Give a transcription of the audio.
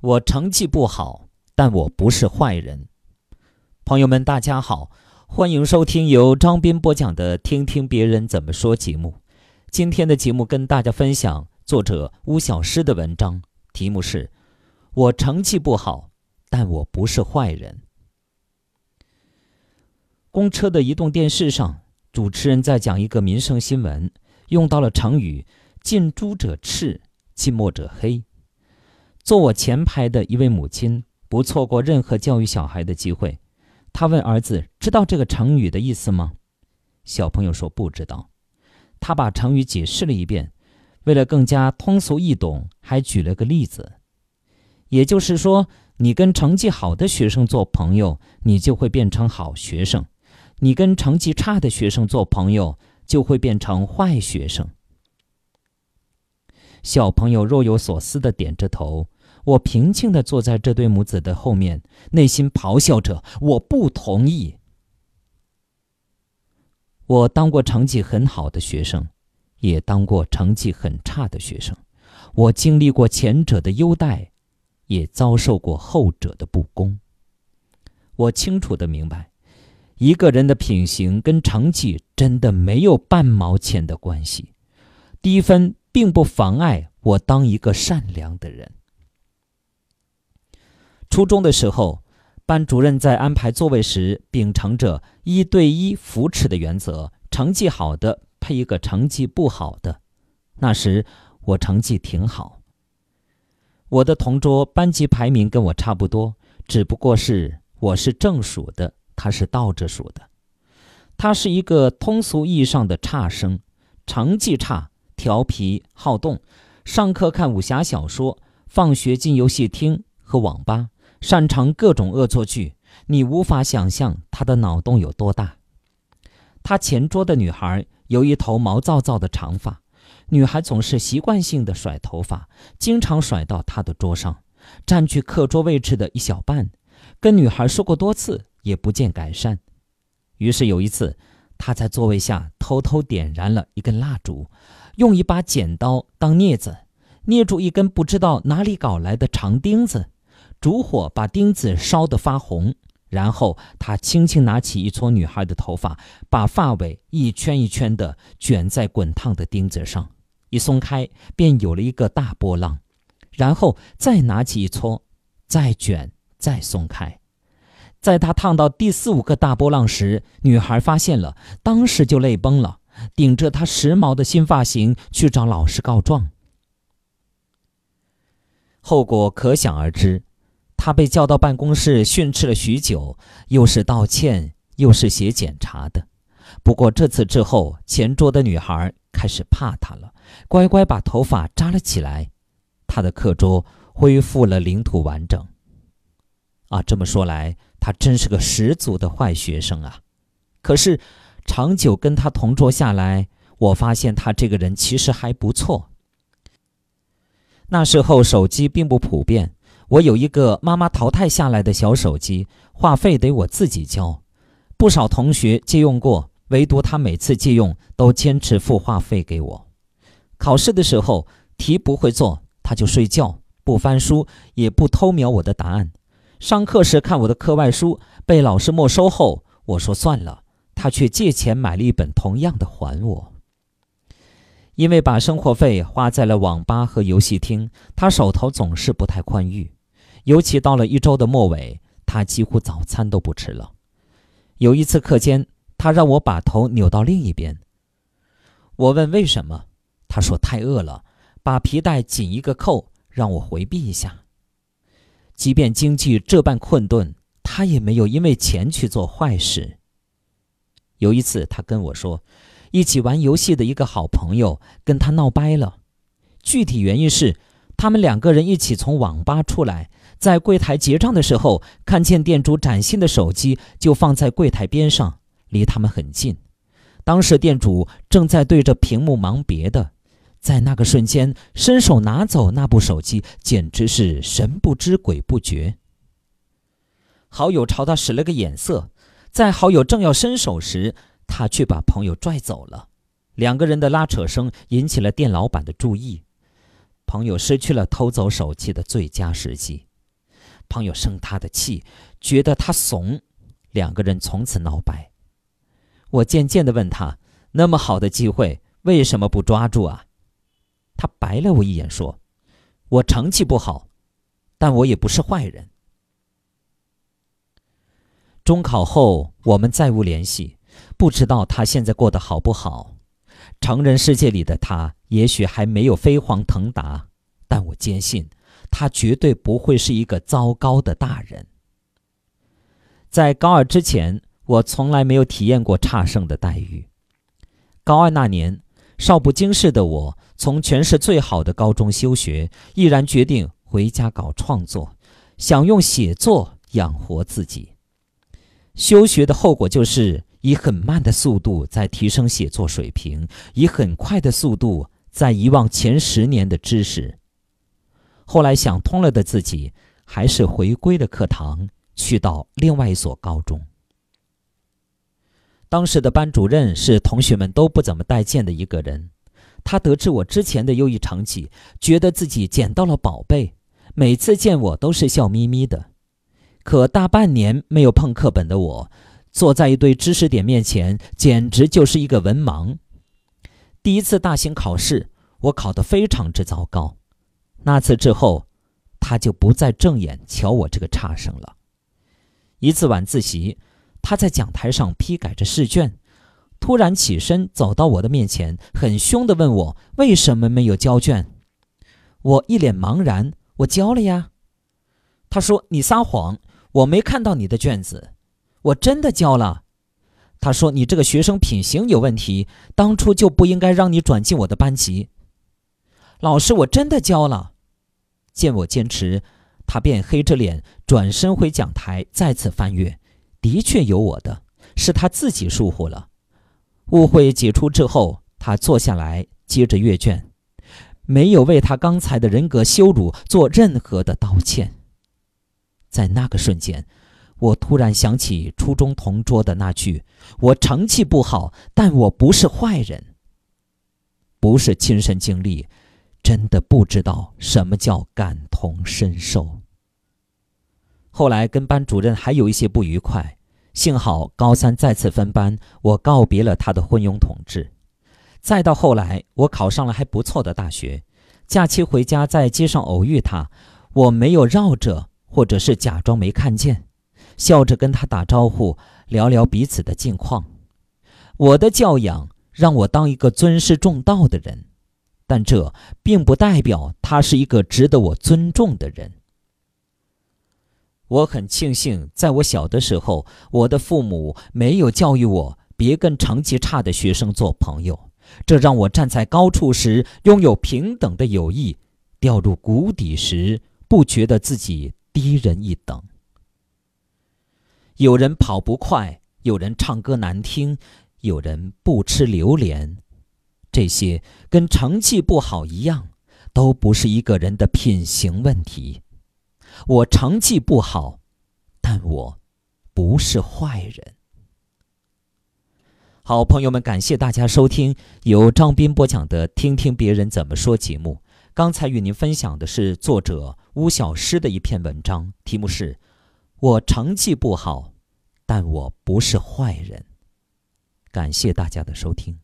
我成绩不好，但我不是坏人。朋友们，大家好，欢迎收听由张斌播讲的《听听别人怎么说》节目。今天的节目跟大家分享作者巫小诗的文章，题目是《我成绩不好，但我不是坏人》。公车的移动电视上，主持人在讲一个民生新闻，用到了成语“近朱者赤，近墨者黑”。坐我前排的一位母亲不错过任何教育小孩的机会，她问儿子：“知道这个成语的意思吗？”小朋友说：“不知道。”他把成语解释了一遍，为了更加通俗易懂，还举了个例子。也就是说，你跟成绩好的学生做朋友，你就会变成好学生；你跟成绩差的学生做朋友，就会变成坏学生。小朋友若有所思地点着头。我平静地坐在这对母子的后面，内心咆哮着：“我不同意。”我当过成绩很好的学生，也当过成绩很差的学生。我经历过前者的优待，也遭受过后者的不公。我清楚地明白，一个人的品行跟成绩真的没有半毛钱的关系。低分并不妨碍我当一个善良的人。初中的时候，班主任在安排座位时，秉承着一对一扶持的原则，成绩好的配一个成绩不好的。那时我成绩挺好，我的同桌班级排名跟我差不多，只不过是我是正数的，他是倒着数的。他是一个通俗意义上的差生，成绩差，调皮好动，上课看武侠小说，放学进游戏厅和网吧。擅长各种恶作剧，你无法想象他的脑洞有多大。他前桌的女孩有一头毛躁躁的长发，女孩总是习惯性的甩头发，经常甩到他的桌上，占据课桌位置的一小半。跟女孩说过多次，也不见改善。于是有一次，他在座位下偷偷点燃了一根蜡烛，用一把剪刀当镊子，捏住一根不知道哪里搞来的长钉子。烛火把钉子烧得发红，然后他轻轻拿起一撮女孩的头发，把发尾一圈一圈地卷在滚烫的钉子上，一松开便有了一个大波浪，然后再拿起一撮，再卷，再松开。在他烫到第四五个大波浪时，女孩发现了，当时就泪崩了，顶着他时髦的新发型去找老师告状，后果可想而知。他被叫到办公室训斥了许久，又是道歉，又是写检查的。不过这次之后，前桌的女孩开始怕他了，乖乖把头发扎了起来。他的课桌恢复了领土完整。啊，这么说来，他真是个十足的坏学生啊！可是，长久跟他同桌下来，我发现他这个人其实还不错。那时候手机并不普遍。我有一个妈妈淘汰下来的小手机，话费得我自己交。不少同学借用过，唯独他每次借用都坚持付话费给我。考试的时候题不会做，他就睡觉，不翻书，也不偷瞄我的答案。上课时看我的课外书被老师没收后，我说算了，他却借钱买了一本同样的还我。因为把生活费花在了网吧和游戏厅，他手头总是不太宽裕。尤其到了一周的末尾，他几乎早餐都不吃了。有一次课间，他让我把头扭到另一边。我问为什么，他说太饿了，把皮带紧一个扣，让我回避一下。即便经济这般困顿，他也没有因为钱去做坏事。有一次，他跟我说，一起玩游戏的一个好朋友跟他闹掰了，具体原因是他们两个人一起从网吧出来。在柜台结账的时候，看见店主崭新的手机就放在柜台边上，离他们很近。当时店主正在对着屏幕忙别的，在那个瞬间伸手拿走那部手机，简直是神不知鬼不觉。好友朝他使了个眼色，在好友正要伸手时，他却把朋友拽走了。两个人的拉扯声引起了店老板的注意，朋友失去了偷走手机的最佳时机。朋友生他的气，觉得他怂，两个人从此闹掰。我渐渐的问他：“那么好的机会，为什么不抓住啊？”他白了我一眼说：“我成绩不好，但我也不是坏人。”中考后，我们再无联系，不知道他现在过得好不好。成人世界里的他，也许还没有飞黄腾达，但我坚信，他绝对不会是一个糟糕的大人。在高二之前，我从来没有体验过差生的待遇。高二那年，少不经事的我，从全市最好的高中休学，毅然决定回家搞创作，想用写作养活自己。休学的后果就是。以很慢的速度在提升写作水平，以很快的速度在遗忘前十年的知识。后来想通了的自己，还是回归了课堂，去到另外一所高中。当时的班主任是同学们都不怎么待见的一个人，他得知我之前的优异成绩，觉得自己捡到了宝贝，每次见我都是笑眯眯的。可大半年没有碰课本的我。坐在一堆知识点面前，简直就是一个文盲。第一次大型考试，我考得非常之糟糕。那次之后，他就不再正眼瞧我这个差生了。一次晚自习，他在讲台上批改着试卷，突然起身走到我的面前，很凶地问我为什么没有交卷。我一脸茫然，我交了呀。他说：“你撒谎，我没看到你的卷子。”我真的交了，他说你这个学生品行有问题，当初就不应该让你转进我的班级。老师，我真的交了。见我坚持，他便黑着脸转身回讲台，再次翻阅，的确有我的，是他自己疏忽了。误会解除之后，他坐下来接着阅卷，没有为他刚才的人格羞辱做任何的道歉。在那个瞬间。我突然想起初中同桌的那句：“我成绩不好，但我不是坏人。”不是亲身经历，真的不知道什么叫感同身受。后来跟班主任还有一些不愉快，幸好高三再次分班，我告别了他的昏庸统治。再到后来，我考上了还不错的大学，假期回家在街上偶遇他，我没有绕着，或者是假装没看见。笑着跟他打招呼，聊聊彼此的近况。我的教养让我当一个尊师重道的人，但这并不代表他是一个值得我尊重的人。我很庆幸，在我小的时候，我的父母没有教育我别跟成绩差的学生做朋友，这让我站在高处时拥有平等的友谊，掉入谷底时不觉得自己低人一等。有人跑不快，有人唱歌难听，有人不吃榴莲，这些跟成绩不好一样，都不是一个人的品行问题。我成绩不好，但我不是坏人。好朋友们，感谢大家收听由张斌播讲的《听听别人怎么说》节目。刚才与您分享的是作者巫小诗的一篇文章，题目是。我成绩不好，但我不是坏人。感谢大家的收听。